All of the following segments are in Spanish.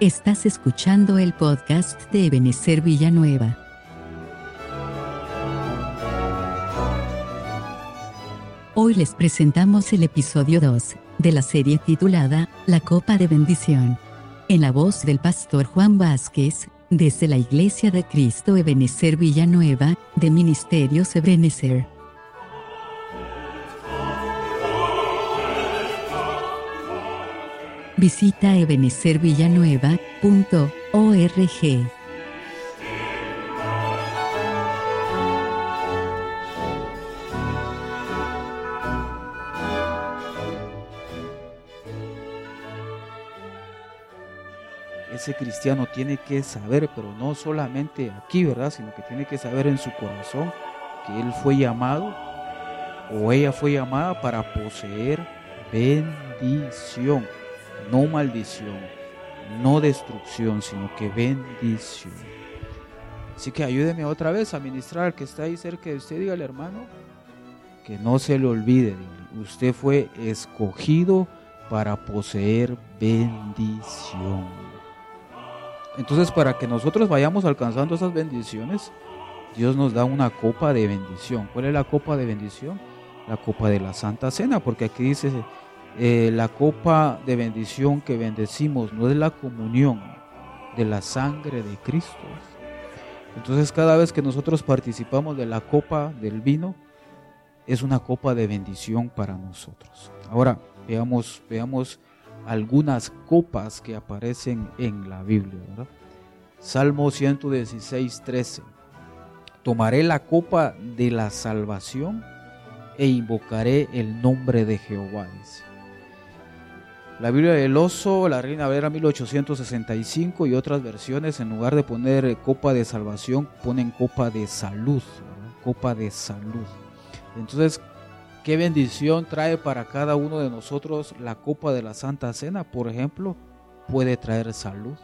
Estás escuchando el podcast de Ebenezer Villanueva. Hoy les presentamos el episodio 2 de la serie titulada La Copa de Bendición. En la voz del pastor Juan Vázquez, desde la Iglesia de Cristo Ebenezer Villanueva, de Ministerios Ebenezer. Visita ebenecervillanueva.org. ese cristiano tiene que saber, pero no solamente aquí, ¿verdad? Sino que tiene que saber en su corazón que él fue llamado o ella fue llamada para poseer bendición, no maldición, no destrucción, sino que bendición. Así que ayúdeme otra vez a ministrar al que está ahí cerca de usted, dígale hermano, que no se le olvide, usted fue escogido para poseer bendición. Entonces, para que nosotros vayamos alcanzando esas bendiciones, Dios nos da una copa de bendición. ¿Cuál es la copa de bendición? La copa de la Santa Cena, porque aquí dice, eh, la copa de bendición que bendecimos no es la comunión de la sangre de Cristo. Entonces, cada vez que nosotros participamos de la copa del vino, es una copa de bendición para nosotros. Ahora, veamos, veamos algunas copas que aparecen en la Biblia. Salmo 116, 13. Tomaré la copa de la salvación e invocaré el nombre de Jehová. La Biblia del Oso, la Reina Valera 1865 y otras versiones, en lugar de poner copa de salvación, ponen copa de salud. Copa de salud. Entonces, qué bendición trae para cada uno de nosotros la copa de la Santa Cena, por ejemplo, puede traer salud.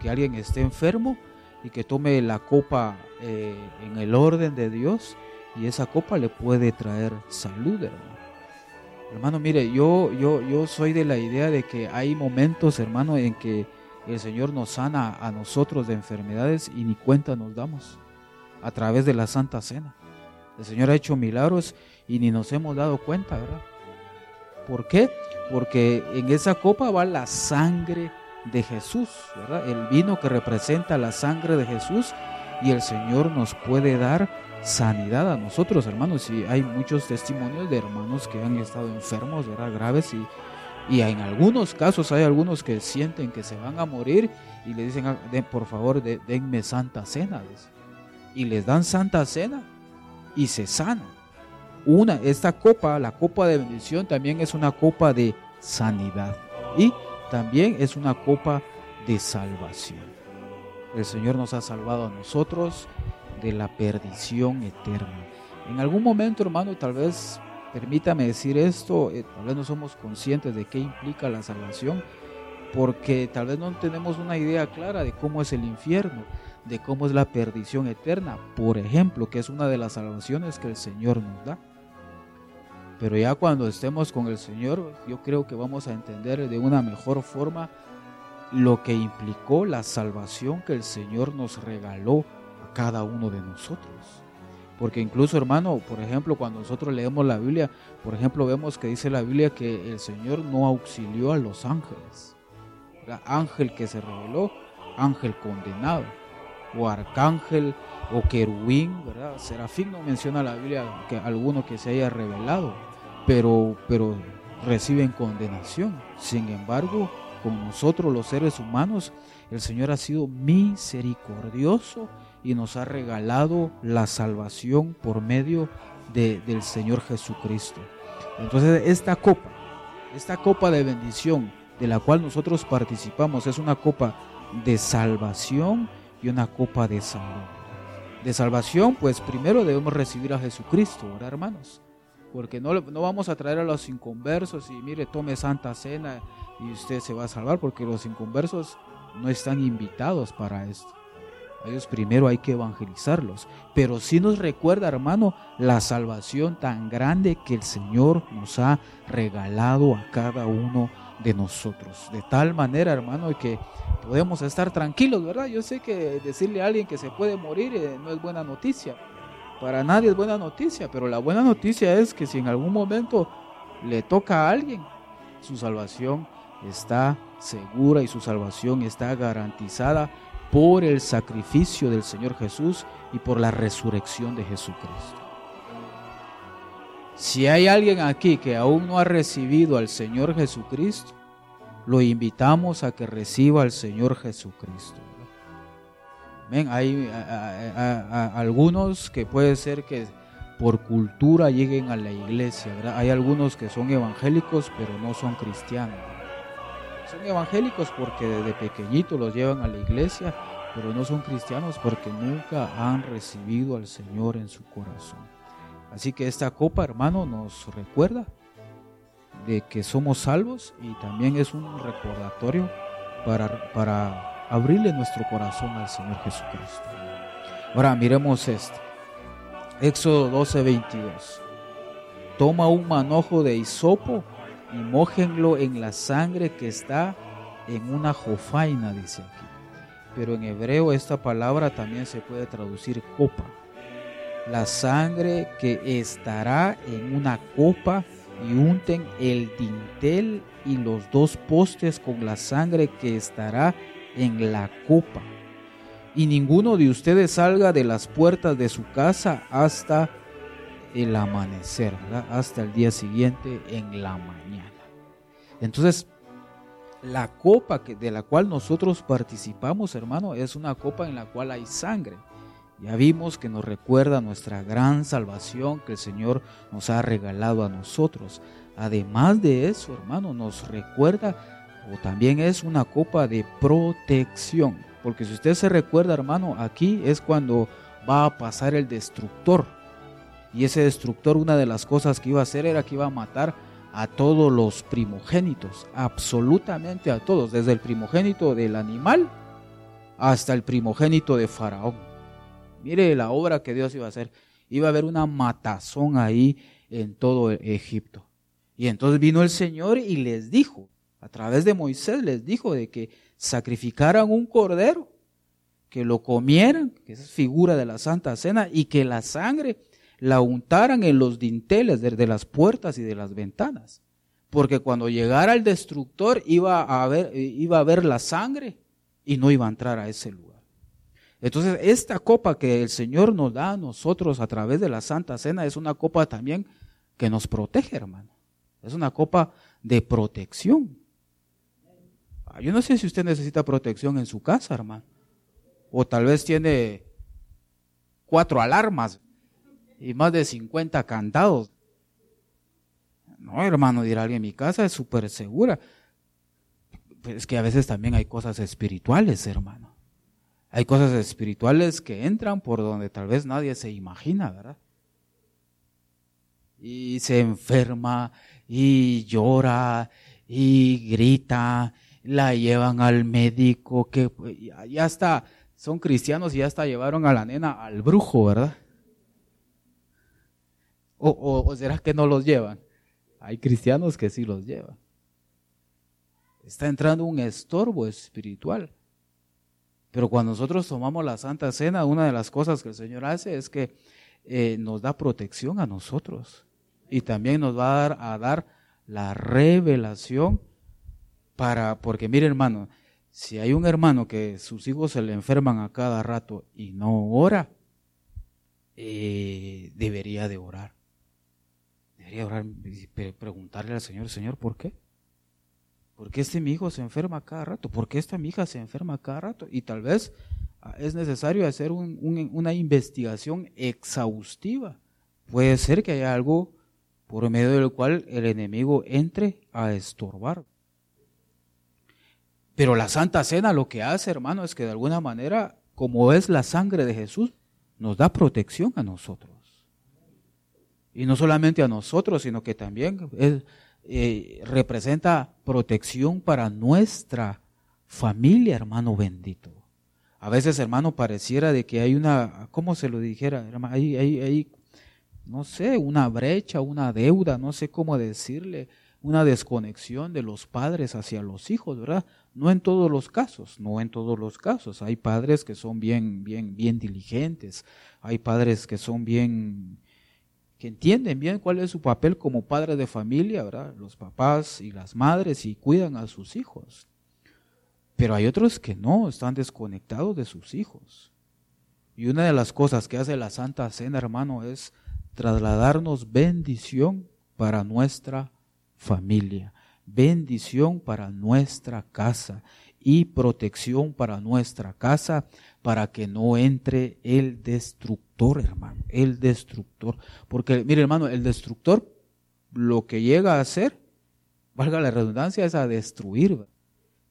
Que alguien esté enfermo y que tome la copa eh, en el orden de Dios y esa copa le puede traer salud, hermano. Hermano, mire, yo, yo, yo soy de la idea de que hay momentos, hermano, en que el Señor nos sana a nosotros de enfermedades y ni cuenta nos damos a través de la Santa Cena. El Señor ha hecho milagros y ni nos hemos dado cuenta, ¿verdad? ¿Por qué? Porque en esa copa va la sangre de Jesús, ¿verdad? El vino que representa la sangre de Jesús y el Señor nos puede dar sanidad a nosotros, hermanos. Y hay muchos testimonios de hermanos que han estado enfermos, ¿verdad? Graves y, y en algunos casos hay algunos que sienten que se van a morir y le dicen, ah, por favor, denme santa cena. Y les dan santa cena y se sanan. Una, esta copa, la copa de bendición, también es una copa de sanidad y también es una copa de salvación. El Señor nos ha salvado a nosotros de la perdición eterna. En algún momento, hermano, tal vez permítame decir esto, eh, tal vez no somos conscientes de qué implica la salvación, porque tal vez no tenemos una idea clara de cómo es el infierno, de cómo es la perdición eterna, por ejemplo, que es una de las salvaciones que el Señor nos da. Pero ya cuando estemos con el Señor, yo creo que vamos a entender de una mejor forma lo que implicó la salvación que el Señor nos regaló cada uno de nosotros. Porque incluso, hermano, por ejemplo, cuando nosotros leemos la Biblia, por ejemplo, vemos que dice la Biblia que el Señor no auxilió a los ángeles. Ángel que se reveló, ángel condenado, o arcángel, o querubín, ¿verdad? Serafín no menciona la Biblia que alguno que se haya revelado pero, pero reciben condenación. Sin embargo, con nosotros los seres humanos, el Señor ha sido misericordioso y nos ha regalado la salvación por medio de, del Señor Jesucristo. Entonces, esta copa, esta copa de bendición de la cual nosotros participamos, es una copa de salvación y una copa de salud. De salvación, pues primero debemos recibir a Jesucristo, ¿verdad, hermanos? Porque no, no vamos a traer a los inconversos y mire, tome santa cena y usted se va a salvar, porque los inconversos no están invitados para esto. A ellos primero hay que evangelizarlos, pero sí nos recuerda, hermano, la salvación tan grande que el Señor nos ha regalado a cada uno de nosotros. De tal manera, hermano, que podemos estar tranquilos, ¿verdad? Yo sé que decirle a alguien que se puede morir eh, no es buena noticia. Para nadie es buena noticia, pero la buena noticia es que si en algún momento le toca a alguien, su salvación está segura y su salvación está garantizada por el sacrificio del Señor Jesús y por la resurrección de Jesucristo. Si hay alguien aquí que aún no ha recibido al Señor Jesucristo, lo invitamos a que reciba al Señor Jesucristo. Hay algunos que puede ser que por cultura lleguen a la iglesia, Hay algunos que son evangélicos pero no son cristianos. Son evangélicos porque desde pequeñito los llevan a la iglesia, pero no son cristianos porque nunca han recibido al Señor en su corazón. Así que esta copa, hermano, nos recuerda de que somos salvos y también es un recordatorio para, para abrirle nuestro corazón al Señor Jesucristo. Ahora miremos esto. Éxodo 12, 22. Toma un manojo de hisopo y mójenlo en la sangre que está en una jofaina, dice aquí. Pero en hebreo esta palabra también se puede traducir copa. La sangre que estará en una copa y unten el dintel y los dos postes con la sangre que estará en la copa. Y ninguno de ustedes salga de las puertas de su casa hasta el amanecer, hasta el día siguiente en la mañana. Entonces, la copa que, de la cual nosotros participamos, hermano, es una copa en la cual hay sangre. Ya vimos que nos recuerda nuestra gran salvación que el Señor nos ha regalado a nosotros. Además de eso, hermano, nos recuerda o también es una copa de protección. Porque si usted se recuerda, hermano, aquí es cuando va a pasar el destructor. Y ese destructor, una de las cosas que iba a hacer era que iba a matar a todos los primogénitos, absolutamente a todos, desde el primogénito del animal hasta el primogénito de Faraón. Mire la obra que Dios iba a hacer. Iba a haber una matazón ahí en todo Egipto. Y entonces vino el Señor y les dijo, a través de Moisés les dijo de que sacrificaran un cordero, que lo comieran, que es figura de la Santa Cena, y que la sangre la untaran en los dinteles de, las puertas y de las ventanas. Porque cuando llegara el destructor iba a, ver, iba a ver la sangre y no iba a entrar a ese lugar. Entonces, esta copa que el Señor nos da a nosotros a través de la Santa Cena es una copa también que nos protege, hermano. Es una copa de protección. Yo no sé si usted necesita protección en su casa, hermano. O tal vez tiene cuatro alarmas y más de 50 candados. No, hermano, dirá alguien, mi casa es súper segura. Pues es que a veces también hay cosas espirituales, hermano. Hay cosas espirituales que entran por donde tal vez nadie se imagina, ¿verdad? Y se enferma y llora y grita, la llevan al médico, que ya está, son cristianos y ya hasta llevaron a la nena al brujo, ¿verdad? O, o, será que no los llevan? Hay cristianos que sí los llevan. Está entrando un estorbo espiritual. Pero cuando nosotros tomamos la Santa Cena, una de las cosas que el Señor hace es que eh, nos da protección a nosotros y también nos va a dar, a dar la revelación para, porque mire hermano, si hay un hermano que sus hijos se le enferman a cada rato y no ora, eh, debería de orar. Debería orar, preguntarle al Señor, Señor, ¿por qué? ¿Por qué este mi hijo se enferma cada rato? ¿Por qué esta mi hija se enferma cada rato? Y tal vez ah, es necesario hacer una investigación exhaustiva. Puede ser que haya algo por medio del cual el enemigo entre a estorbar. Pero la Santa Cena lo que hace, hermano, es que de alguna manera, como es la sangre de Jesús, nos da protección a nosotros. Y no solamente a nosotros, sino que también eh, representa protección para nuestra familia, hermano bendito. A veces, hermano, pareciera de que hay una, ¿cómo se lo dijera? Hay, hay, hay, no sé, una brecha, una deuda, no sé cómo decirle, una desconexión de los padres hacia los hijos, ¿verdad? No en todos los casos, no en todos los casos. Hay padres que son bien, bien, bien diligentes, hay padres que son bien, que entienden bien cuál es su papel como padre de familia, ¿verdad? Los papás y las madres y cuidan a sus hijos. Pero hay otros que no, están desconectados de sus hijos. Y una de las cosas que hace la Santa Cena, hermano, es trasladarnos bendición para nuestra familia, bendición para nuestra casa y protección para nuestra casa para que no entre el destructor, hermano, el destructor. Porque, mire, hermano, el destructor lo que llega a hacer, valga la redundancia, es a destruir.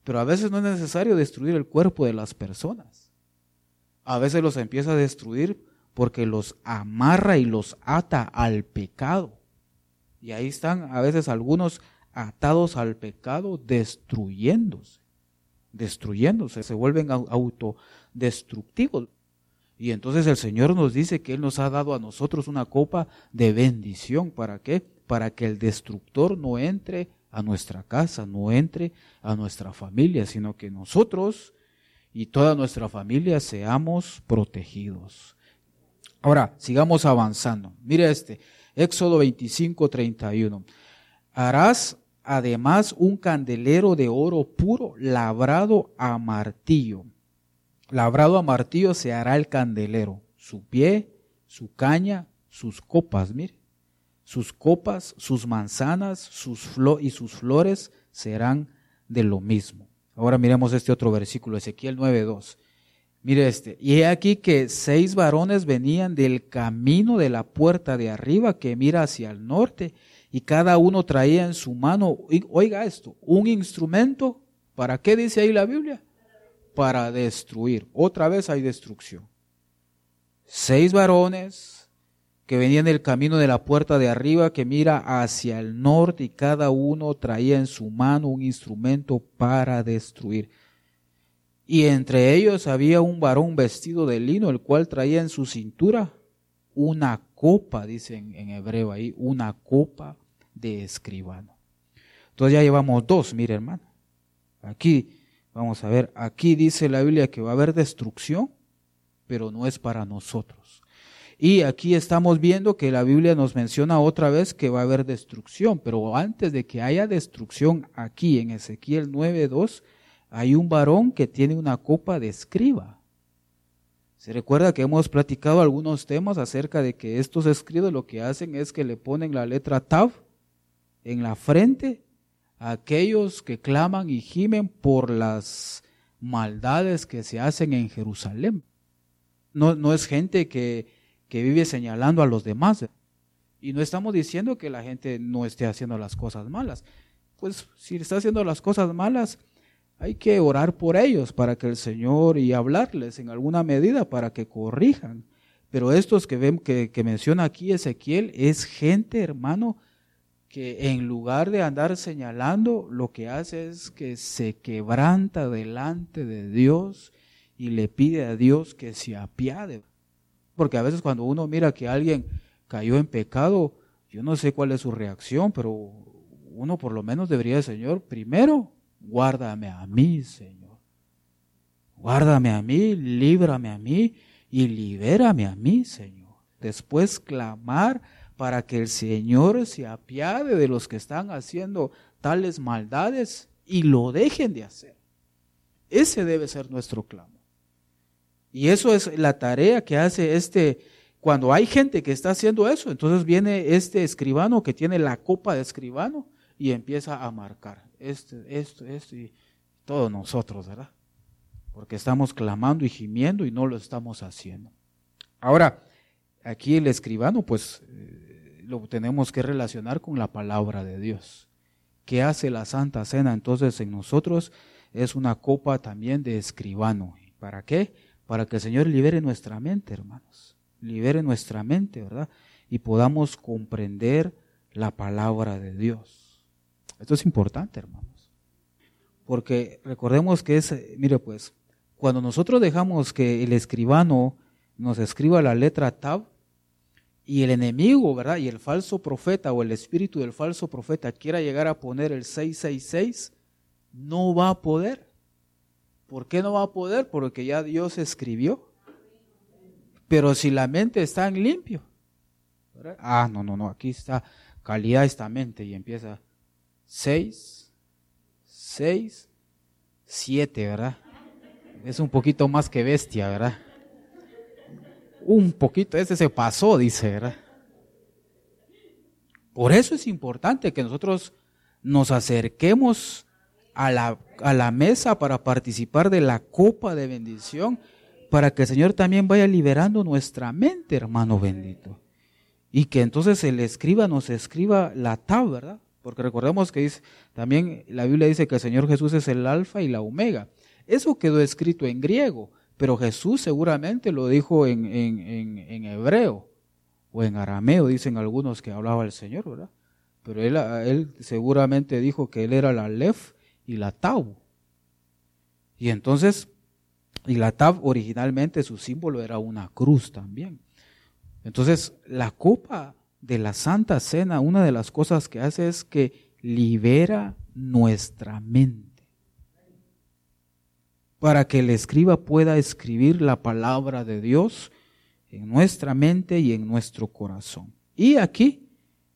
Pero a veces no es necesario destruir el cuerpo de las personas. A veces los empieza a destruir porque los amarra y los ata al pecado. Y ahí están a veces algunos atados al pecado destruyéndose, destruyéndose, se vuelven autodestructivos. Y entonces el Señor nos dice que Él nos ha dado a nosotros una copa de bendición. ¿Para qué? Para que el destructor no entre a nuestra casa, no entre a nuestra familia, sino que nosotros y toda nuestra familia seamos protegidos. Ahora, sigamos avanzando. Mire este, Éxodo 25, 31. Harás además un candelero de oro puro labrado a martillo. Labrado a martillo se hará el candelero, su pie, su caña, sus copas, mire sus copas, sus manzanas sus y sus flores serán de lo mismo. Ahora miremos este otro versículo, Ezequiel 9.2. Mire este, y he aquí que seis varones venían del camino de la puerta de arriba que mira hacia el norte, y cada uno traía en su mano, oiga esto, un instrumento, ¿para qué dice ahí la Biblia? Para destruir. Otra vez hay destrucción. Seis varones, que venían del camino de la puerta de arriba que mira hacia el norte y cada uno traía en su mano un instrumento para destruir. Y entre ellos había un varón vestido de lino, el cual traía en su cintura una copa, dicen en hebreo ahí, una copa de escribano. Entonces ya llevamos dos, mire hermano. Aquí, vamos a ver, aquí dice la Biblia que va a haber destrucción, pero no es para nosotros. Y aquí estamos viendo que la Biblia nos menciona otra vez que va a haber destrucción, pero antes de que haya destrucción aquí en Ezequiel 9.2, hay un varón que tiene una copa de escriba. Se recuerda que hemos platicado algunos temas acerca de que estos escribas lo que hacen es que le ponen la letra Tav en la frente a aquellos que claman y gimen por las maldades que se hacen en Jerusalén. No, no es gente que que vive señalando a los demás. Y no estamos diciendo que la gente no esté haciendo las cosas malas. Pues si está haciendo las cosas malas, hay que orar por ellos para que el Señor y hablarles en alguna medida para que corrijan. Pero estos que ven que, menciona aquí Ezequiel es gente, hermano, que en lugar de andar señalando, lo que hace es que se quebranta delante de Dios y le pide a Dios que se apiade. Porque a veces cuando uno mira que alguien cayó en pecado, yo no sé cuál es su reacción, pero uno por lo menos debería, Señor, primero, guárdame a mí, Señor. Guárdame a mí, líbrame a mí y libérame a mí, Señor. Después clamar para que el Señor se apiade de los que están haciendo tales maldades y lo dejen de hacer. Ese debe ser nuestro clamor. Y eso es la tarea que hace este, cuando hay gente que está haciendo eso, entonces viene este escribano que tiene la copa de escribano y empieza a marcar esto, esto, esto y todos nosotros, ¿verdad? Porque estamos clamando y gimiendo y no lo estamos haciendo. Ahora, aquí el escribano, pues eh, lo tenemos que relacionar con la palabra de Dios. ¿Qué hace la Santa Cena entonces en nosotros? Es una copa también de escribano. ¿Para qué? para que el Señor libere nuestra mente, hermanos. Libere nuestra mente, ¿verdad? Y podamos comprender la palabra de Dios. Esto es importante, hermanos. Porque recordemos que es, mire pues, cuando nosotros dejamos que el escribano nos escriba la letra Tab y el enemigo, ¿verdad? Y el falso profeta o el espíritu del falso profeta quiera llegar a poner el 666, no va a poder. ¿Por qué no va a poder? Porque ya Dios escribió. Pero si la mente está en limpio. Ah, no, no, no, aquí está calidad esta mente y empieza 6, 6, 7, ¿verdad? Es un poquito más que bestia, ¿verdad? Un poquito, ese se pasó, dice, ¿verdad? Por eso es importante que nosotros nos acerquemos a la, a la mesa para participar de la copa de bendición, para que el Señor también vaya liberando nuestra mente, hermano bendito. Y que entonces el escriba nos escriba la tab, ¿verdad? Porque recordemos que también la Biblia dice que el Señor Jesús es el alfa y la omega. Eso quedó escrito en griego, pero Jesús seguramente lo dijo en, en, hebreo o en arameo, dicen algunos que hablaba el Señor, ¿verdad? Pero él, él seguramente dijo que él era la lef y la tau. Y entonces, y la tab originalmente su símbolo era una cruz también. Entonces, la copa de la Santa Cena, una de las cosas que hace es que libera nuestra mente para que el escriba pueda escribir la palabra de Dios en nuestra mente y en nuestro corazón. Y aquí,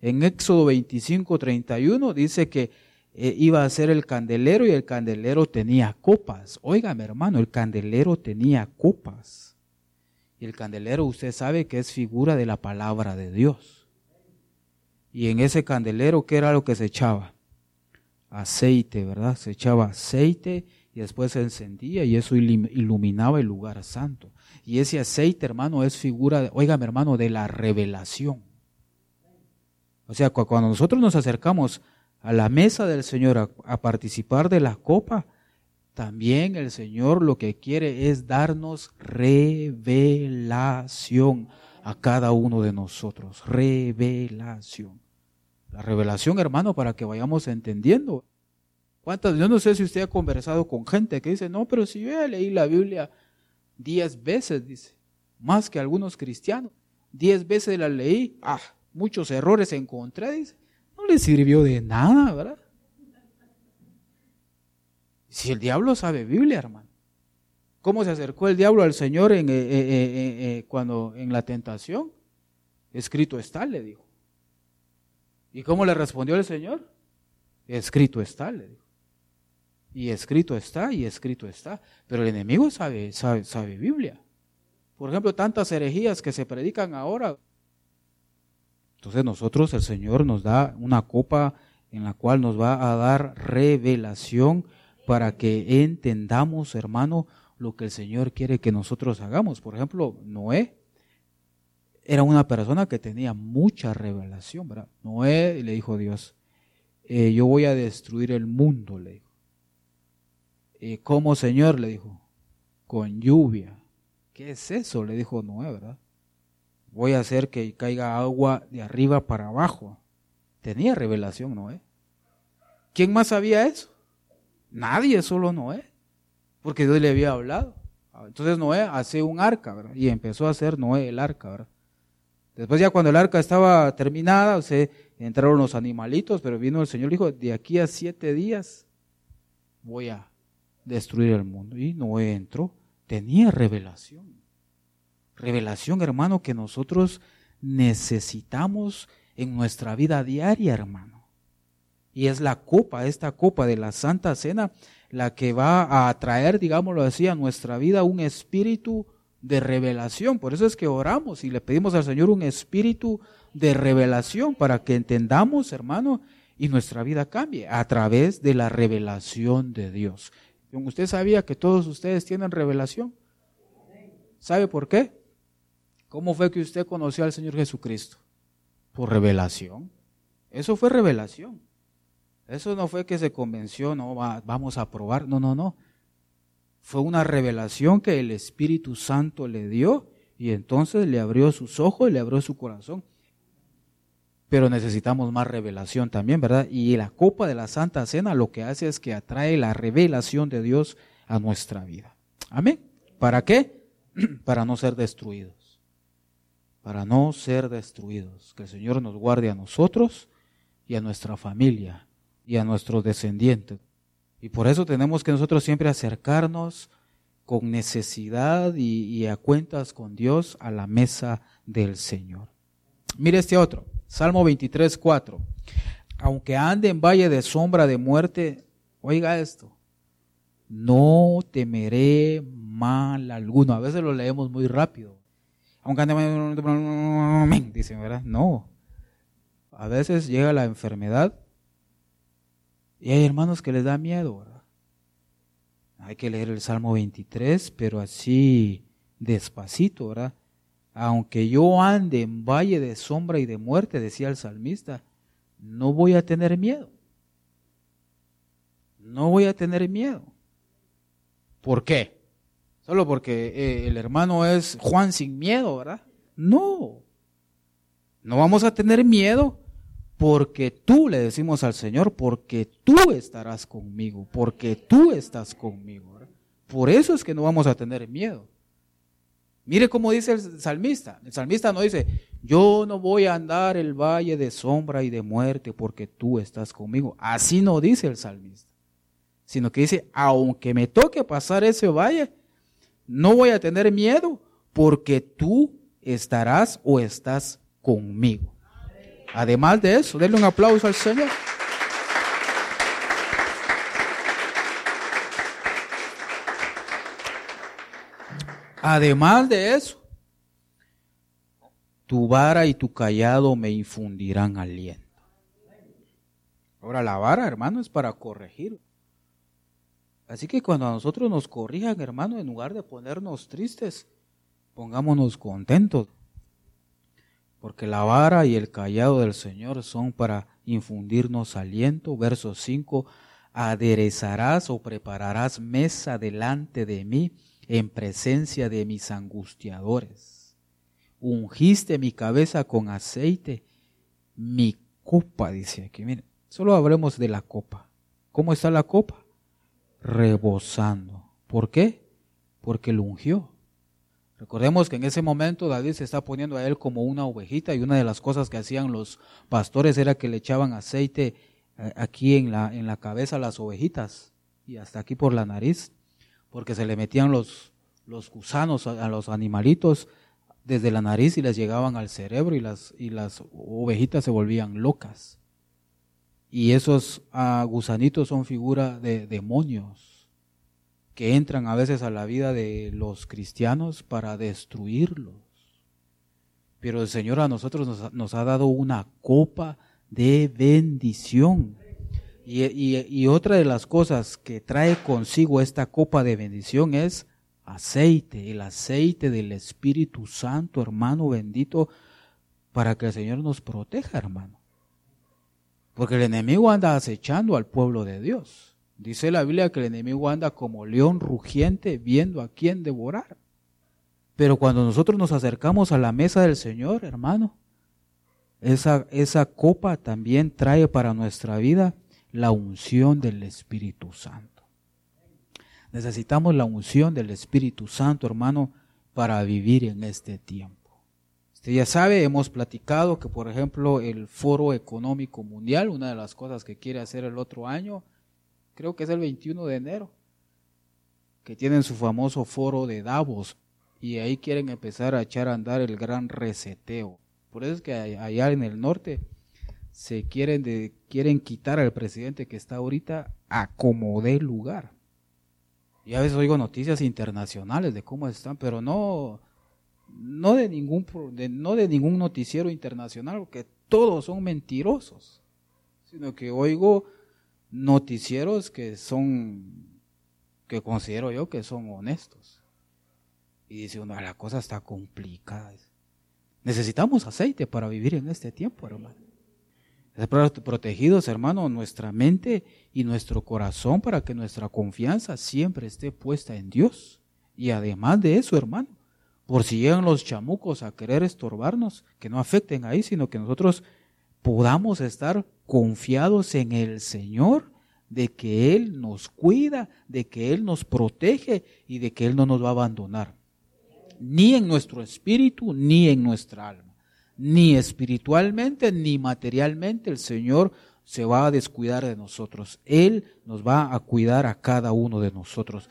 en Éxodo 25, 31, dice que eh, iba a ser el candelero y el candelero tenía copas. Óigame hermano, el candelero tenía copas. Y el candelero usted sabe que es figura de la palabra de Dios. Y en ese candelero, ¿qué era lo que se echaba? Aceite, ¿verdad? Se echaba aceite y después se encendía y eso iluminaba el lugar santo. Y ese aceite, hermano, es figura, oígame hermano, de la revelación. O sea, cuando nosotros nos acercamos a la mesa del Señor a, a participar de la copa, también el Señor lo que quiere es darnos revelación a cada uno de nosotros. Revelación. La revelación, hermano, para que vayamos entendiendo ¿Cuántas? Yo no sé si usted ha conversado con gente que dice, no, pero si yo leí la Biblia diez veces, dice, más que algunos cristianos. Diez veces la leí, ah, muchos errores encontré, dice. No le sirvió de nada, ¿verdad? Si el diablo sabe Biblia, hermano. ¿Cómo se acercó el diablo al Señor en, eh, eh, eh, cuando en la tentación? Escrito está, le dijo. ¿Y cómo le respondió el Señor? Escrito está, le dijo. Y escrito está, y escrito está. Pero el enemigo sabe, sabe, sabe Biblia. Por ejemplo, tantas herejías que se predican ahora. Entonces nosotros, el Señor nos da una copa en la cual nos va a dar revelación para que entendamos, hermano, lo que el Señor quiere que nosotros hagamos. Por ejemplo, Noé era una persona que tenía mucha revelación, ¿verdad? Noé le dijo a Dios, eh, yo voy a destruir el mundo, le dijo. Eh, ¿Cómo, Señor? Le dijo. Con lluvia. ¿Qué es eso? Le dijo Noé, ¿verdad? Voy a hacer que caiga agua de arriba para abajo. Tenía revelación Noé. ¿Quién más sabía eso? Nadie, solo Noé. Porque Dios le había hablado. Entonces Noé hace un arca, ¿verdad? Y empezó a hacer Noé el arca, ¿verdad? Después ya cuando el arca estaba terminada, o entraron los animalitos, pero vino el Señor y dijo, de aquí a siete días voy a destruir el mundo. Y Noé entró, tenía revelación. Revelación, hermano, que nosotros necesitamos en nuestra vida diaria, hermano. Y es la copa, esta copa de la Santa Cena, la que va a traer, digámoslo así, a nuestra vida un espíritu de revelación. Por eso es que oramos y le pedimos al Señor un espíritu de revelación para que entendamos, hermano, y nuestra vida cambie a través de la revelación de Dios. ¿Usted sabía que todos ustedes tienen revelación? ¿Sabe por qué? ¿Cómo fue que usted conoció al Señor Jesucristo? Por revelación. Eso fue revelación. Eso no fue que se convenció, no, vamos a probar. No, no, no. Fue una revelación que el Espíritu Santo le dio y entonces le abrió sus ojos y le abrió su corazón pero necesitamos más revelación también, ¿verdad? Y la copa de la Santa Cena lo que hace es que atrae la revelación de Dios a nuestra vida. Amén. ¿Para qué? Para no ser destruidos. para no ser destruidos. Que el Señor nos guarde a nosotros y a nuestra familia y a nuestros descendientes. Y por eso tenemos que nosotros siempre acercarnos con necesidad y, a cuentas con Dios a la mesa del Señor. Mire este otro, Salmo 23, 4. Aunque ande en valle de sombra de muerte, oiga esto, no temeré mal alguno. A veces lo leemos muy rápido. Aunque ande, dice, ¿verdad? No. A veces llega la enfermedad y hay hermanos que les da miedo, ¿verdad? Hay que leer el Salmo 23, pero así despacito, ¿verdad? Aunque yo ande en valle de sombra y de muerte, decía el salmista, no voy a tener miedo. No voy a tener miedo. ¿Por qué? Solo porque eh, el hermano es Juan sin miedo, ¿verdad? No. No vamos a tener miedo porque tú le decimos al Señor, porque tú estarás conmigo, porque tú estás conmigo. Por eso es que no vamos a tener miedo. Mire cómo dice el salmista. El salmista no dice, yo no voy a andar el valle de sombra y de muerte porque tú estás conmigo. Así no dice el salmista. Sino que dice, aunque me toque pasar ese valle, no voy a tener miedo porque tú estarás o estás conmigo. Además de eso, denle un aplauso al Señor. Además de eso, tu vara y tu callado me infundirán aliento. Ahora la vara, hermano, es para corregir. Así que cuando a nosotros nos corrijan, hermano, en lugar de ponernos tristes, pongámonos contentos porque la vara y el callado del Señor son para infundirnos aliento. Verso 5, aderezarás o prepararás mesa delante de mí en presencia de mis angustiadores. Ungiste mi cabeza con aceite, mi copa, dice aquí. Miren, solo hablemos de la copa. ¿Cómo está la copa? Rebosando. ¿Por qué? Porque lo ungió. Recordemos que en ese momento David se está poniendo a él como una ovejita y una de las cosas que hacían los pastores era que le echaban aceite eh, aquí en la, en la cabeza a las ovejitas y hasta aquí por la nariz, porque se le metían los, los gusanos a, los animalitos desde la nariz y les llegaban al cerebro y las, y las ovejitas se volvían locas. Y esos ah, gusanitos son figura de demonios que entran a veces a la vida de los cristianos para destruirlos. Pero el Señor a nosotros nos, ha dado una copa de bendición. Y, y, otra de las cosas que trae consigo esta copa de bendición es aceite, el aceite del Espíritu Santo, hermano bendito, para que el Señor nos proteja, hermano. Porque el enemigo anda acechando al pueblo de Dios. Dice la Biblia que el enemigo anda como león rugiente viendo a quién devorar. Pero cuando nosotros nos acercamos a la mesa del Señor, hermano, esa, esa copa también trae para nuestra vida la unción del Espíritu Santo. Necesitamos la unción del Espíritu Santo, hermano, para vivir en este tiempo. Usted ya sabe, hemos platicado que, por ejemplo, el Foro Económico Mundial, una de las cosas que quiere hacer el otro año, creo que es el 21 de enero, que tienen su famoso foro de Davos y ahí quieren empezar a echar a andar el gran reseteo. Por eso es que allá en el norte se quieren, de, quieren quitar al presidente que está ahorita a como dé lugar. Y a veces oigo noticias internacionales de cómo están, pero no, no de ningún, no de ningún noticiero internacional, porque todos son mentirosos, sino que oigo noticieros que son, que considero yo que son honestos. Y dice uno, la cosa está complicada. Necesitamos aceite para vivir en este tiempo, hermano. Protegidos, hermano, nuestra mente y nuestro corazón para que nuestra confianza siempre esté puesta en Dios. Y además de eso, hermano, por si llegan los chamucos a querer estorbarnos, que no afecten ahí, sino que nosotros podamos estar confiados en el Señor, de que Él nos cuida, de que Él nos protege y de que Él no nos va a abandonar. ni en nuestro espíritu, ni en nuestra alma. Ni espiritualmente, ni materialmente el Señor se va a descuidar de nosotros. Él nos va a cuidar a cada uno de nosotros.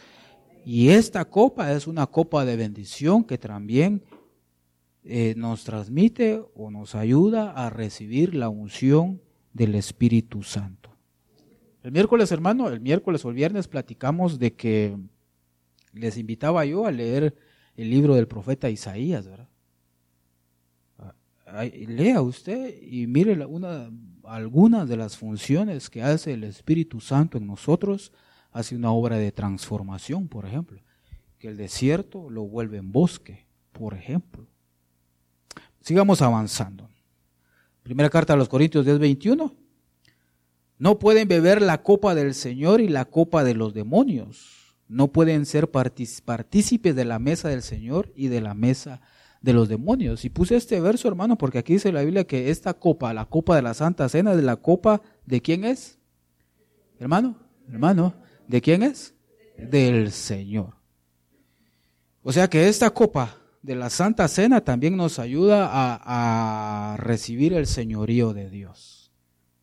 Y esta copa es una copa de bendición que también eh, nos transmite o nos ayuda a recibir la unción del Espíritu Santo. El miércoles, hermano, el miércoles o el viernes platicamos de que les invitaba yo a leer el libro del profeta Isaías, ¿verdad? Ah, lea usted y mire una, algunas de las funciones que hace el Espíritu Santo en nosotros. Hace una obra de transformación, por ejemplo. Que el desierto lo vuelve en bosque, por ejemplo. Sigamos avanzando. Primera carta a los Corintios 10, 21. No pueden beber la copa del Señor y la copa de los demonios. No pueden ser partícipes de la mesa del Señor y de la mesa de los demonios. Y puse este verso, hermano, porque aquí dice la Biblia que esta copa, la copa de la Santa Cena, de la copa de quién es? Hermano, hermano, ¿de quién es? Del Señor. O sea que esta copa de la Santa Cena también nos ayuda a, recibir el señorío de Dios.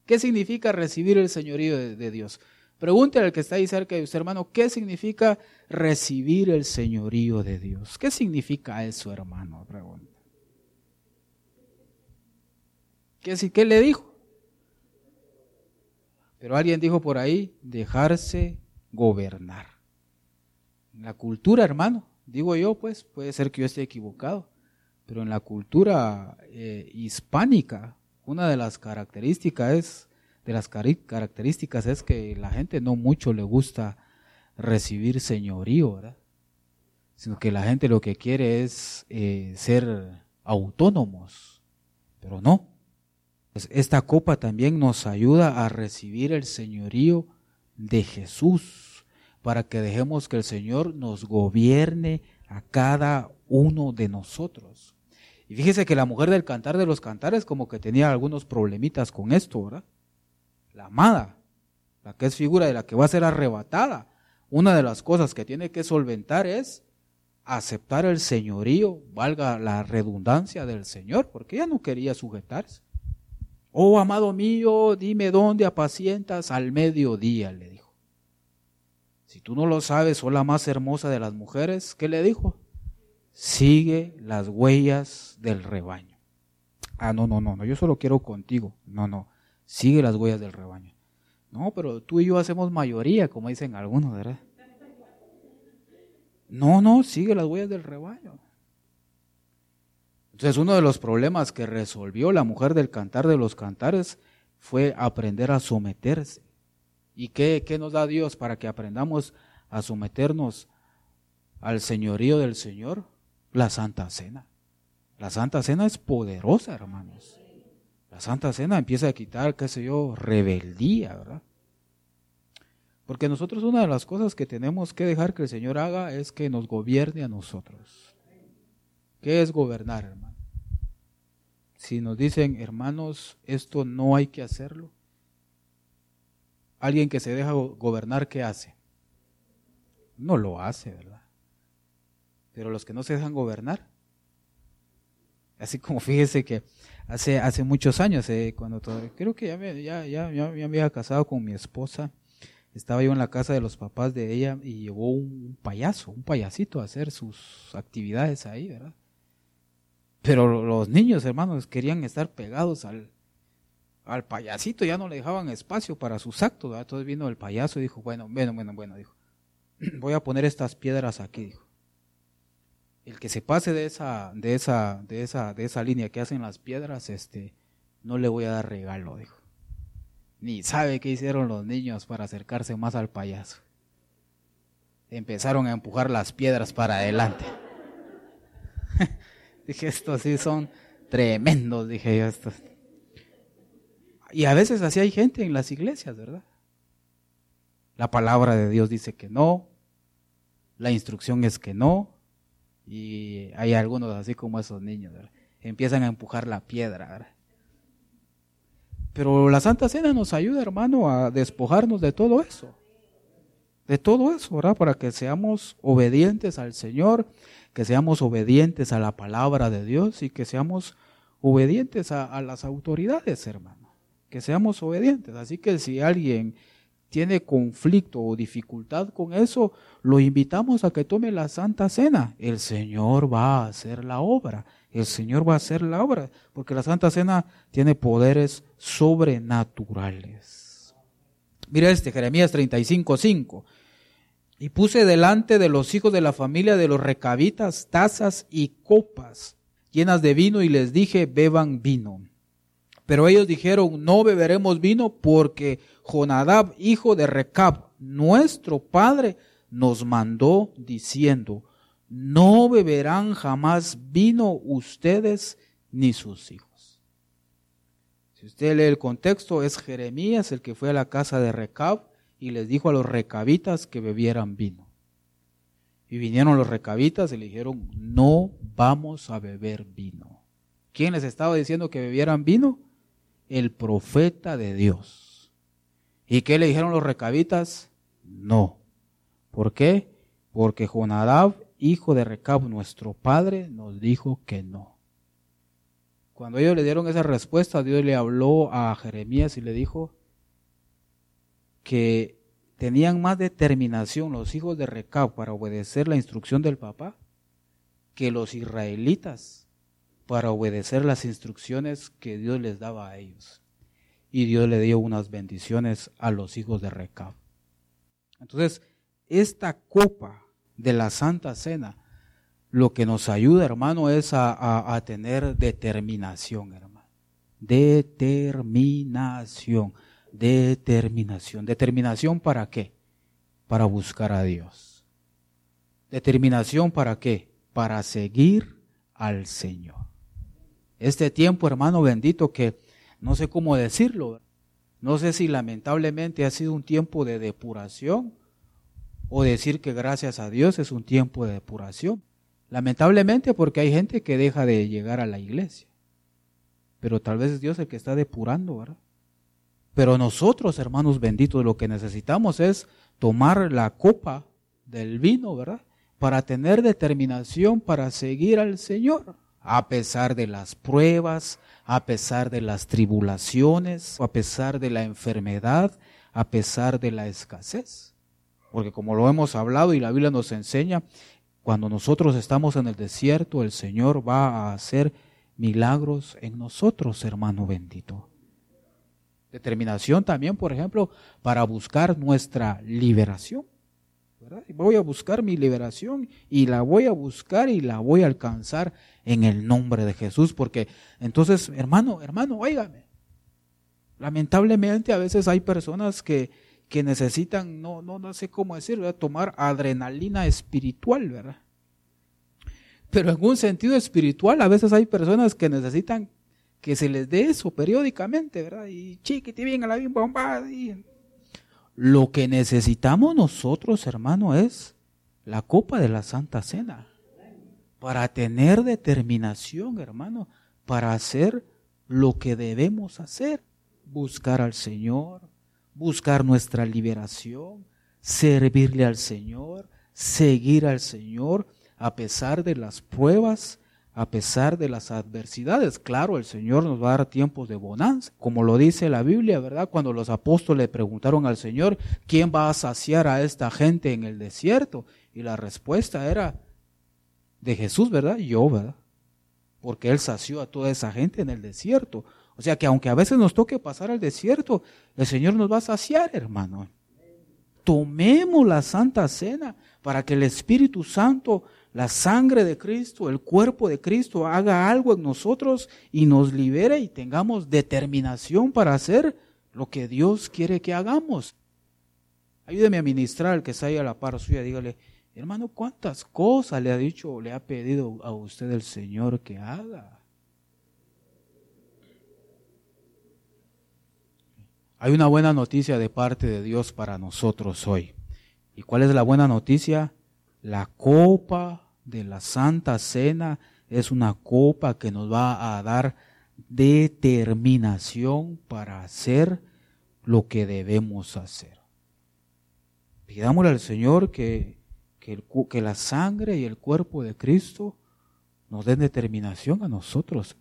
¿Qué significa recibir el señorío de, Dios? Pregúntele al que está ahí cerca de usted, hermano, ¿qué significa recibir el señorío de Dios? ¿Qué significa eso, hermano? Pregunta. ¿Qué, ¿Qué le dijo? Pero alguien dijo por ahí, dejarse gobernar. La cultura, hermano, digo yo, pues puede ser que yo esté equivocado, pero en la cultura eh, hispánica, una de las características es, de las características es que la gente no mucho le gusta recibir señorío, ¿verdad? Sino que la gente lo que quiere es eh, ser autónomos, pero no. Pues esta copa también nos ayuda a recibir el señorío de Jesús para que dejemos que el Señor nos gobierne a cada uno de nosotros. Y fíjese que la mujer del cantar de los cantares como que tenía algunos problemitas con esto, ¿verdad? La amada, la que es figura de la que va a ser arrebatada. Una de las cosas que tiene que solventar es aceptar el señorío, valga la redundancia del Señor, porque ella no quería sujetarse. Oh, amado mío, dime dónde apacientas al mediodía, le dijo. Si tú no lo sabes, o la más hermosa de las mujeres, ¿qué le dijo? Sigue las huellas del rebaño. Ah, no, no, no, no, yo solo quiero contigo. No, no, sigue las huellas del rebaño. No, pero tú y yo hacemos mayoría, como dicen algunos, ¿verdad? No, no, sigue las huellas del rebaño. Entonces uno de los problemas que resolvió la mujer del cantar de los cantares fue aprender a someterse. ¿Y qué, nos da Dios para que aprendamos a someternos al señorío del Señor? La Santa Cena. La Santa Cena es poderosa, hermanos. La Santa Cena empieza a quitar, qué sé yo, rebeldía, ¿verdad? Porque nosotros una de las cosas que tenemos que dejar que el Señor haga es que nos gobierne a nosotros. ¿Qué es gobernar, hermano? Si nos dicen, hermanos, esto no hay que hacerlo, Alguien que se deja gobernar, ¿qué hace? No lo hace, ¿verdad? Pero los que no se dejan gobernar, así como fíjese que hace, hace muchos años, eh, cuando todo, creo que ya me, ya, ya, ya me había casado con mi esposa, estaba yo en la casa de los papás de ella y llevó un payaso, un payasito a hacer sus actividades ahí, ¿verdad? Pero los niños, hermanos, querían estar pegados al, al payasito ya no le dejaban espacio para sus actos. Entonces vino el payaso y dijo, bueno, bueno, bueno, bueno, dijo, voy a poner estas piedras aquí, dijo. El que se pase de esa, de esa, de esa, de esa línea que hacen las piedras, este, no le voy a dar regalo, dijo. Ni sabe qué hicieron los niños para acercarse más al payaso. Empezaron a empujar las piedras para adelante. dije, estos sí son tremendos, dije yo, estos. Y a veces así hay gente en las iglesias, ¿verdad? La palabra de Dios dice que no, la instrucción es que no, y hay algunos así como esos niños, ¿verdad? empiezan a empujar la piedra. ¿verdad? Pero la Santa Cena nos ayuda, hermano, a despojarnos de todo eso. de todo eso, ¿verdad? Para que seamos obedientes al Señor, que seamos obedientes a la palabra de Dios y que seamos obedientes a, las autoridades, hermano. Que seamos obedientes. Así que si alguien tiene conflicto o dificultad con eso, lo invitamos a que tome la Santa Cena. El Señor va a hacer la obra. El Señor va a hacer la obra, porque la Santa Cena tiene poderes sobrenaturales. Mira este, Jeremías 35.5. Y puse delante de los hijos de la familia de los recabitas tazas y copas llenas de vino y les dije, beban vino. Pero ellos dijeron, no beberemos vino porque Jonadab, hijo de Recab, nuestro padre, nos mandó diciendo, no beberán jamás vino ustedes ni sus hijos. Si usted lee el contexto, es Jeremías el que fue a la casa de Recab y les dijo a los recabitas que bebieran vino. Y vinieron los recabitas y le dijeron, no vamos a beber vino. ¿Quién les estaba diciendo que bebieran vino? El profeta de Dios. ¿Y qué le dijeron los recabitas? No. ¿Por qué? Porque Jonadab, hijo de Recab, nuestro padre, nos dijo que no. Cuando ellos le dieron esa respuesta, Dios le habló a Jeremías y le dijo, que tenían más determinación los hijos de Recab para obedecer la instrucción del papá que los israelitas para obedecer las instrucciones que Dios les daba a ellos. Y Dios le dio unas bendiciones a los hijos de Recab. Entonces, esta copa de la Santa Cena, lo que nos ayuda, hermano, es a, a tener determinación, hermano. Determinación. Determinación. ¿Determinación para qué? Para buscar a Dios. ¿Determinación para qué? Para seguir al Señor. Este tiempo, hermano bendito, que no sé cómo decirlo, no sé si lamentablemente ha sido un tiempo de depuración o decir que gracias a Dios es un tiempo de depuración. Lamentablemente porque hay gente que deja de llegar a la iglesia. Pero tal vez es Dios el que está depurando, ¿verdad? Pero nosotros, hermanos benditos, lo que necesitamos es tomar la copa del vino, ¿verdad? Para tener determinación para seguir al Señor, a pesar de las pruebas, a pesar de las tribulaciones, a pesar de la enfermedad, a pesar de la escasez. Porque como lo hemos hablado y la Biblia nos enseña, cuando nosotros estamos en el desierto, el Señor va a hacer milagros en nosotros, hermano bendito. Determinación también, por ejemplo, para buscar nuestra liberación. Voy a buscar mi liberación y la voy a buscar y la voy a alcanzar en el nombre de Jesús, porque entonces, hermano, hermano, óigame. Lamentablemente a veces hay personas que, que necesitan, no, no, no sé cómo decirlo, tomar adrenalina espiritual, ¿verdad? Pero en un sentido espiritual, a veces hay personas que necesitan que se les dé eso periódicamente, ¿verdad? Y chiquiti bien a la bien bomba. Lo que necesitamos nosotros, hermano, es la copa de la Santa Cena. Para tener determinación, hermano, para hacer lo que debemos hacer. Buscar al Señor, buscar nuestra liberación, servirle al Señor, seguir al Señor a pesar de las pruebas, a pesar de las adversidades. Claro, el Señor nos va a dar tiempos de bonanza, como lo dice la Biblia, ¿verdad? Cuando los apóstoles le preguntaron al Señor, ¿quién va a saciar a esta gente en el desierto? Y la respuesta era de Jesús, ¿verdad? Yo, ¿verdad? Porque Él sació a toda esa gente en el desierto. O sea que aunque a veces nos toque pasar al desierto, el Señor nos va a saciar, hermano. Tomemos la Santa Cena para que el Espíritu Santo la sangre de Cristo, el cuerpo de Cristo haga algo en nosotros y nos libere y tengamos determinación para hacer lo que Dios quiere que hagamos. Ayúdeme a ministrar al que está ahí a la par suya, dígale, hermano, ¿cuántas cosas le ha dicho o le ha pedido a usted el Señor que haga? Hay una buena noticia de parte de Dios para nosotros hoy. ¿Y cuál es la buena noticia? La copa de la Santa Cena es una copa que nos va a dar determinación para hacer lo que debemos hacer. Pidámosle al Señor que, que, la sangre y el cuerpo de Cristo nos den determinación a nosotros.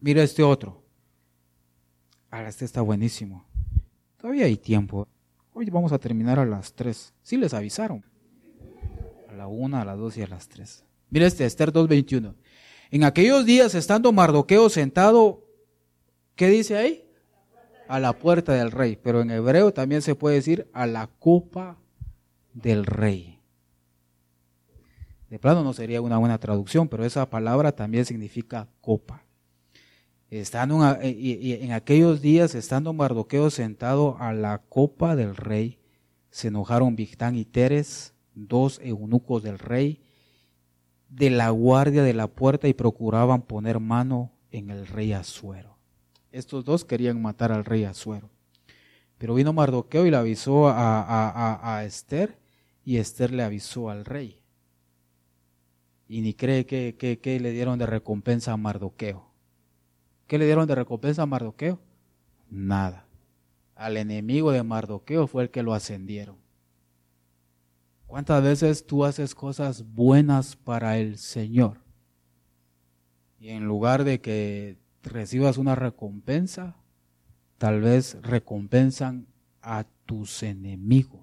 Mira este otro. Ahora, este está buenísimo. Todavía hay tiempo. Hoy vamos a terminar a las 3. Sí les avisaron. La 1, a las 2 y a las 3. Mira este, Esther 2.21. En aquellos días, estando Mardoqueo sentado, ¿qué dice ahí? A la puerta del rey. Pero en hebreo también se puede decir a la copa del rey. De plano no sería una buena traducción, pero esa palabra también significa copa. Estando en, en aquellos días, estando Mardoqueo sentado a la copa del rey, se enojaron Victán y Teres, dos eunucos del rey, de la guardia de la puerta y procuraban poner mano en el rey Azuero. Estos dos querían matar al rey Azuero. Pero vino Mardoqueo y le avisó a, a Esther y Esther le avisó al rey. Y ni cree que, que, que le dieron de recompensa a Mardoqueo. ¿Qué le dieron de recompensa a Mardoqueo? Nada. Al enemigo de Mardoqueo fue el que lo ascendieron. ¿Cuántas veces tú haces cosas buenas para el Señor? Y en lugar de que recibas una recompensa, tal vez recompensan a tus enemigos.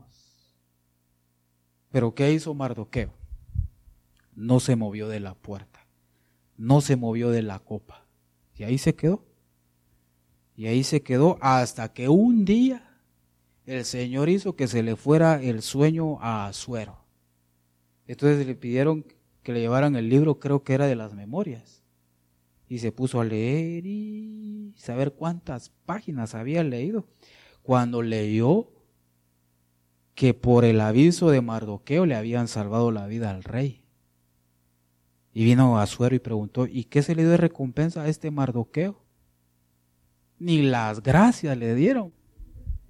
Pero ¿qué hizo Mardoqueo? No se movió de la puerta, no se movió de la copa y ahí se quedó. Y ahí se quedó hasta que un día el Señor hizo que se le fuera el sueño a Azuero. Entonces le pidieron que le llevaran el libro, creo que era de las memorias. Y se puso a leer y saber cuántas páginas había leído. Cuando leyó que por el aviso de Mardoqueo le habían salvado la vida al rey. Y vino Azuero y preguntó, ¿y qué se le dio de recompensa a este Mardoqueo? Ni las gracias le dieron.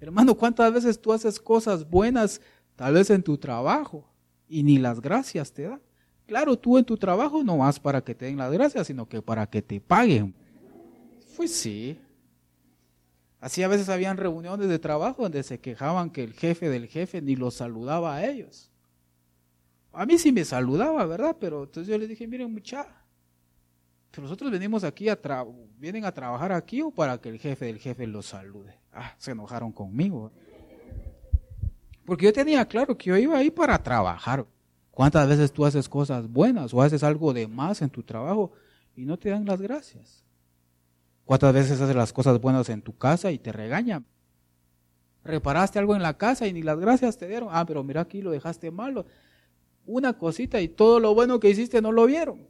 Hermano, ¿cuántas veces tú haces cosas buenas, tal vez en tu trabajo, y ni las gracias te dan? Claro, tú en tu trabajo no vas para que te den las gracias, sino que para que te paguen. Pues sí. Así a veces habían reuniones de trabajo donde se quejaban que el jefe del jefe ni los saludaba a ellos. A mí sí me saludaba, ¿verdad? Pero entonces yo les dije, miren mucha, nosotros venimos aquí a vienen a trabajar aquí o para que el jefe del jefe los salude. Ah, se enojaron conmigo. Porque yo tenía claro que yo iba ahí para trabajar. ¿Cuántas veces tú haces cosas buenas o haces algo de más en tu trabajo y no te dan las gracias? ¿Cuántas veces haces las cosas buenas en tu casa y te regañan? Reparaste algo en la casa y ni las gracias te dieron. Ah, pero mira aquí lo dejaste malo una cosita y todo lo bueno que hiciste no lo vieron.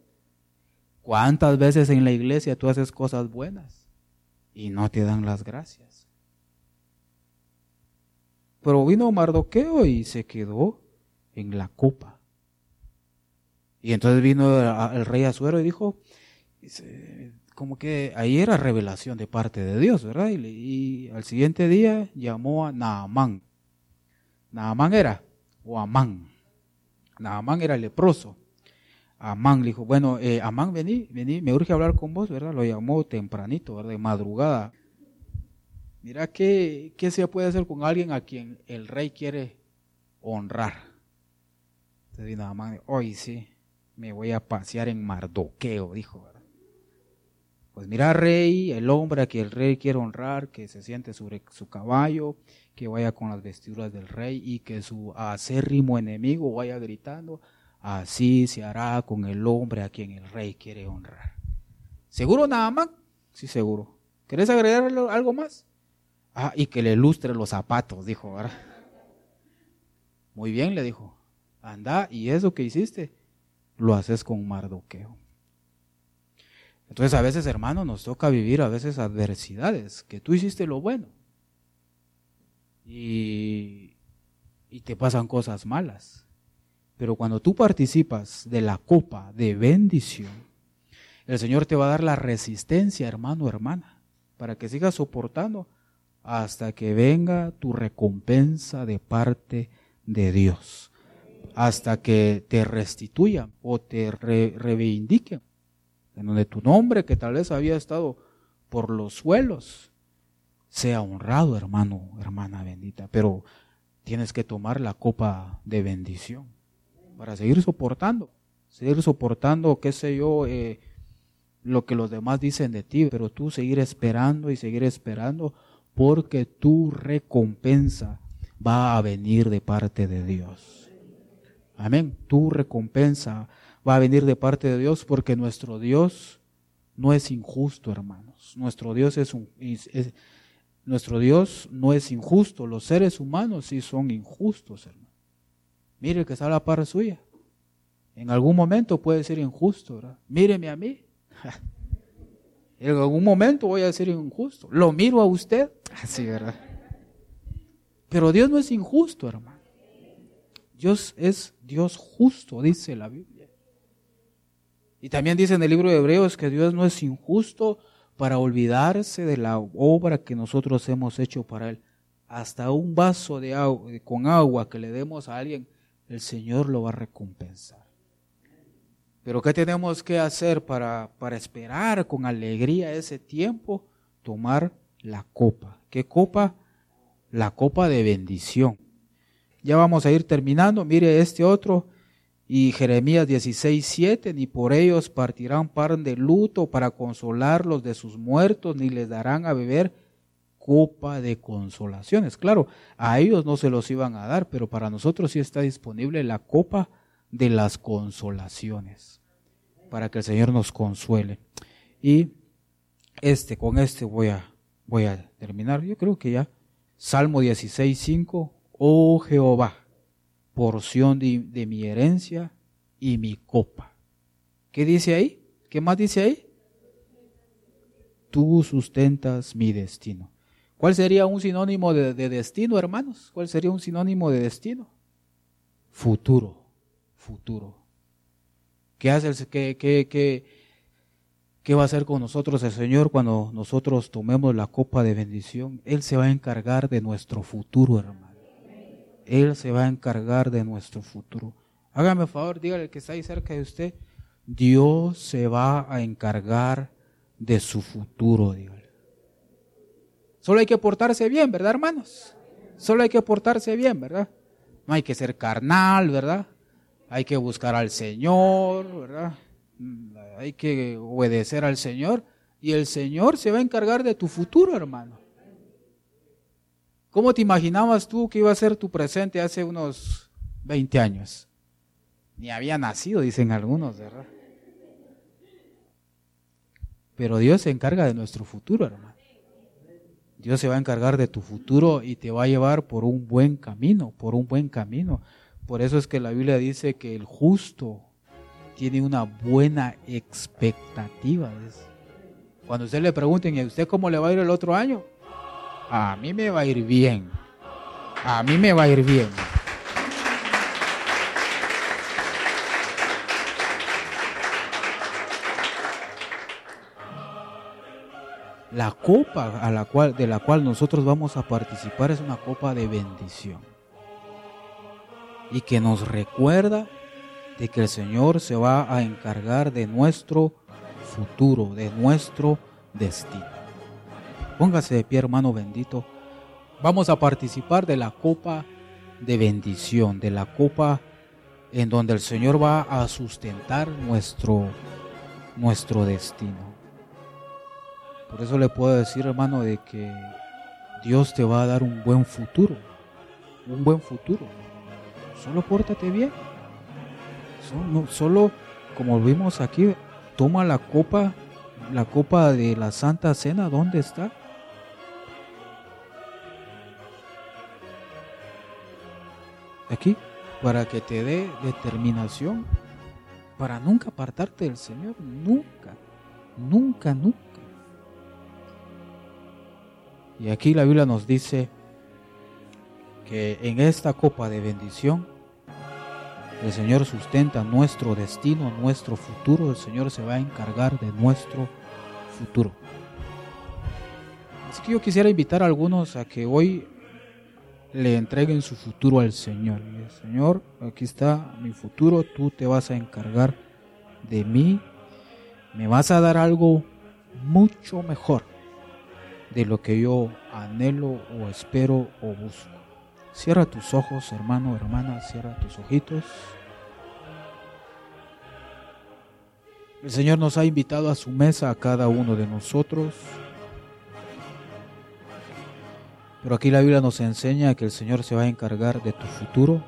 ¿Cuántas veces en la iglesia tú haces cosas buenas y no te dan las gracias? Pero vino Mardoqueo y se quedó en la copa. Y entonces vino el rey Azuero y dijo, como que ahí era revelación de parte de Dios, ¿verdad? Y, y al siguiente día llamó a Naamán. Naamán era, o Amán, Amán era leproso. Amán le dijo, bueno, eh, Amán, vení, vení, me urge hablar con vos, ¿verdad? Lo llamó tempranito, ¿verdad? De madrugada. Mira qué, qué se puede hacer con alguien a quien el rey quiere honrar. Entonces vino Amán, hoy sí, me voy a pasear en Mardoqueo, dijo. Pues mira, rey, el hombre a quien el rey quiere honrar, que se siente sobre su caballo, que vaya con las vestiduras del rey y que su acérrimo enemigo vaya gritando, así se hará con el hombre a quien el rey quiere honrar. ¿Seguro nada más? Sí, seguro. ¿Querés agregar algo más? Ah, y que le lustre los zapatos, dijo, ¿verdad? Muy bien, le dijo. Anda, y eso que hiciste, lo haces con Mardoqueo. Entonces a veces, hermano, nos toca vivir a veces adversidades, que tú hiciste lo bueno, y, te pasan cosas malas. Pero cuando tú participas de la copa de bendición, el Señor te va a dar la resistencia, hermano, hermana, para que sigas soportando hasta que venga tu recompensa de parte de Dios, hasta que te restituyan o te reivindiquen, en donde tu nombre que tal vez había estado por los suelos sea honrado, hermano, hermana bendita. Pero tienes que tomar la copa de bendición para seguir soportando, seguir soportando, qué sé yo, eh, lo que los demás dicen de ti, pero tú seguir esperando y seguir esperando porque tu recompensa va a venir de parte de Dios. Amén. Tu recompensa va a venir de parte de Dios porque nuestro Dios no es injusto, hermanos. Nuestro Dios es un nuestro Dios no es injusto, los seres humanos sí son injustos, hermano. Mire que está la par suya. En algún momento puede ser injusto, ¿verdad? Míreme a mí. En algún momento voy a ser injusto. Lo miro a usted. Así, ¿verdad? Pero Dios no es injusto, hermano. Dios es Dios justo, dice la Biblia. Y también dice en el libro de Hebreos que Dios no es injusto para olvidarse de la obra que nosotros hemos hecho para Él. Hasta un vaso de agua, con agua que le demos a alguien, el Señor lo va a recompensar. Pero ¿qué tenemos que hacer para, para esperar con alegría ese tiempo? Tomar la copa. ¿Qué copa? La copa de bendición. Ya vamos a ir terminando. Mire este otro. Y Jeremías 16, 7, ni por ellos partirán pan de luto para consolarlos de sus muertos, ni les darán a beber copa de consolaciones. Claro, a ellos no se los iban a dar, pero para nosotros sí está disponible la copa de las consolaciones, para que el Señor nos consuele. Y este, con este voy a, voy a terminar. Yo creo que ya. Salmo 16, 5, oh Jehová, porción de, de mi herencia y mi copa. ¿Qué dice ahí? ¿Qué más dice ahí? Tú sustentas mi destino. ¿Cuál sería un sinónimo de, destino, hermanos? ¿Cuál sería un sinónimo de destino? Futuro, futuro. ¿Qué hace el, qué, qué, qué, va a hacer con nosotros el Señor cuando nosotros tomemos la copa de bendición? Él se va a encargar de nuestro futuro, hermano. Él se va a encargar de nuestro futuro. Hágame favor, dígale que está ahí cerca de usted. Dios se va a encargar de su futuro, dígale. Solo hay que portarse bien, ¿verdad, hermanos? Solo hay que portarse bien, ¿verdad? No hay que ser carnal, ¿verdad? Hay que buscar al Señor, ¿verdad? Hay que obedecer al Señor y el Señor se va a encargar de tu futuro, hermano. ¿Cómo te imaginabas tú que iba a ser tu presente hace unos 20 años? Ni había nacido, dicen algunos, ¿verdad? Pero Dios se encarga de nuestro futuro, hermano. Dios se va a encargar de tu futuro y te va a llevar por un buen camino, por un buen camino. Por eso es que la Biblia dice que el justo tiene una buena expectativa. Cuando usted le pregunten, ¿y a usted cómo le va a ir el otro año? A mí me va a ir bien. A mí me va a ir bien. La copa a la cual, de la cual nosotros vamos a participar es una copa de bendición. Y que nos recuerda de que el Señor se va a encargar de nuestro futuro, de nuestro destino. Póngase de pie, hermano bendito. Vamos a participar de la copa de bendición, de la copa en donde el Señor va a sustentar nuestro, nuestro destino. Por eso le puedo decir, hermano, de que Dios te va a dar un buen futuro. Un buen futuro. Solo pórtate bien. Solo, solo como vimos aquí, toma la copa, la copa de la Santa Cena, ¿dónde está? Aquí, para que te dé determinación, para nunca apartarte del Señor, nunca, nunca, nunca. Y aquí la Biblia nos dice que en esta copa de bendición el Señor sustenta nuestro destino, nuestro futuro. El Señor se va a encargar de nuestro futuro. Así que yo quisiera invitar a algunos a que hoy le entreguen su futuro al Señor. Señor, aquí está mi futuro, tú te vas a encargar de mí, me vas a dar algo mucho mejor de lo que yo anhelo o espero o busco. Cierra tus ojos, hermano, hermana, cierra tus ojitos. El Señor nos ha invitado a su mesa a cada uno de nosotros. Pero aquí la Biblia nos enseña que el Señor se va a encargar de tu futuro.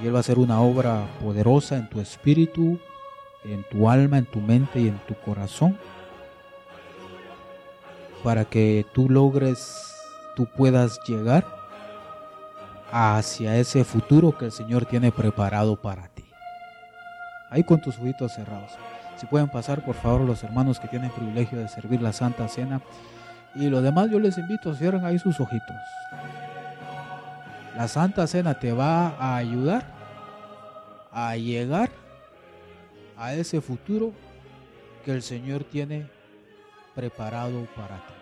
Y Él va a hacer una obra poderosa en tu espíritu, en tu alma, en tu mente y en tu corazón. Para que tú logres, tú puedas llegar hacia ese futuro que el Señor tiene preparado para ti. Ahí con tus ojitos cerrados. Si pueden pasar, por favor, los hermanos que tienen privilegio de servir la Santa Cena. Y lo demás yo les invito, a cierren ahí sus ojitos. La Santa Cena te va a ayudar a llegar a ese futuro que el Señor tiene preparado para ti.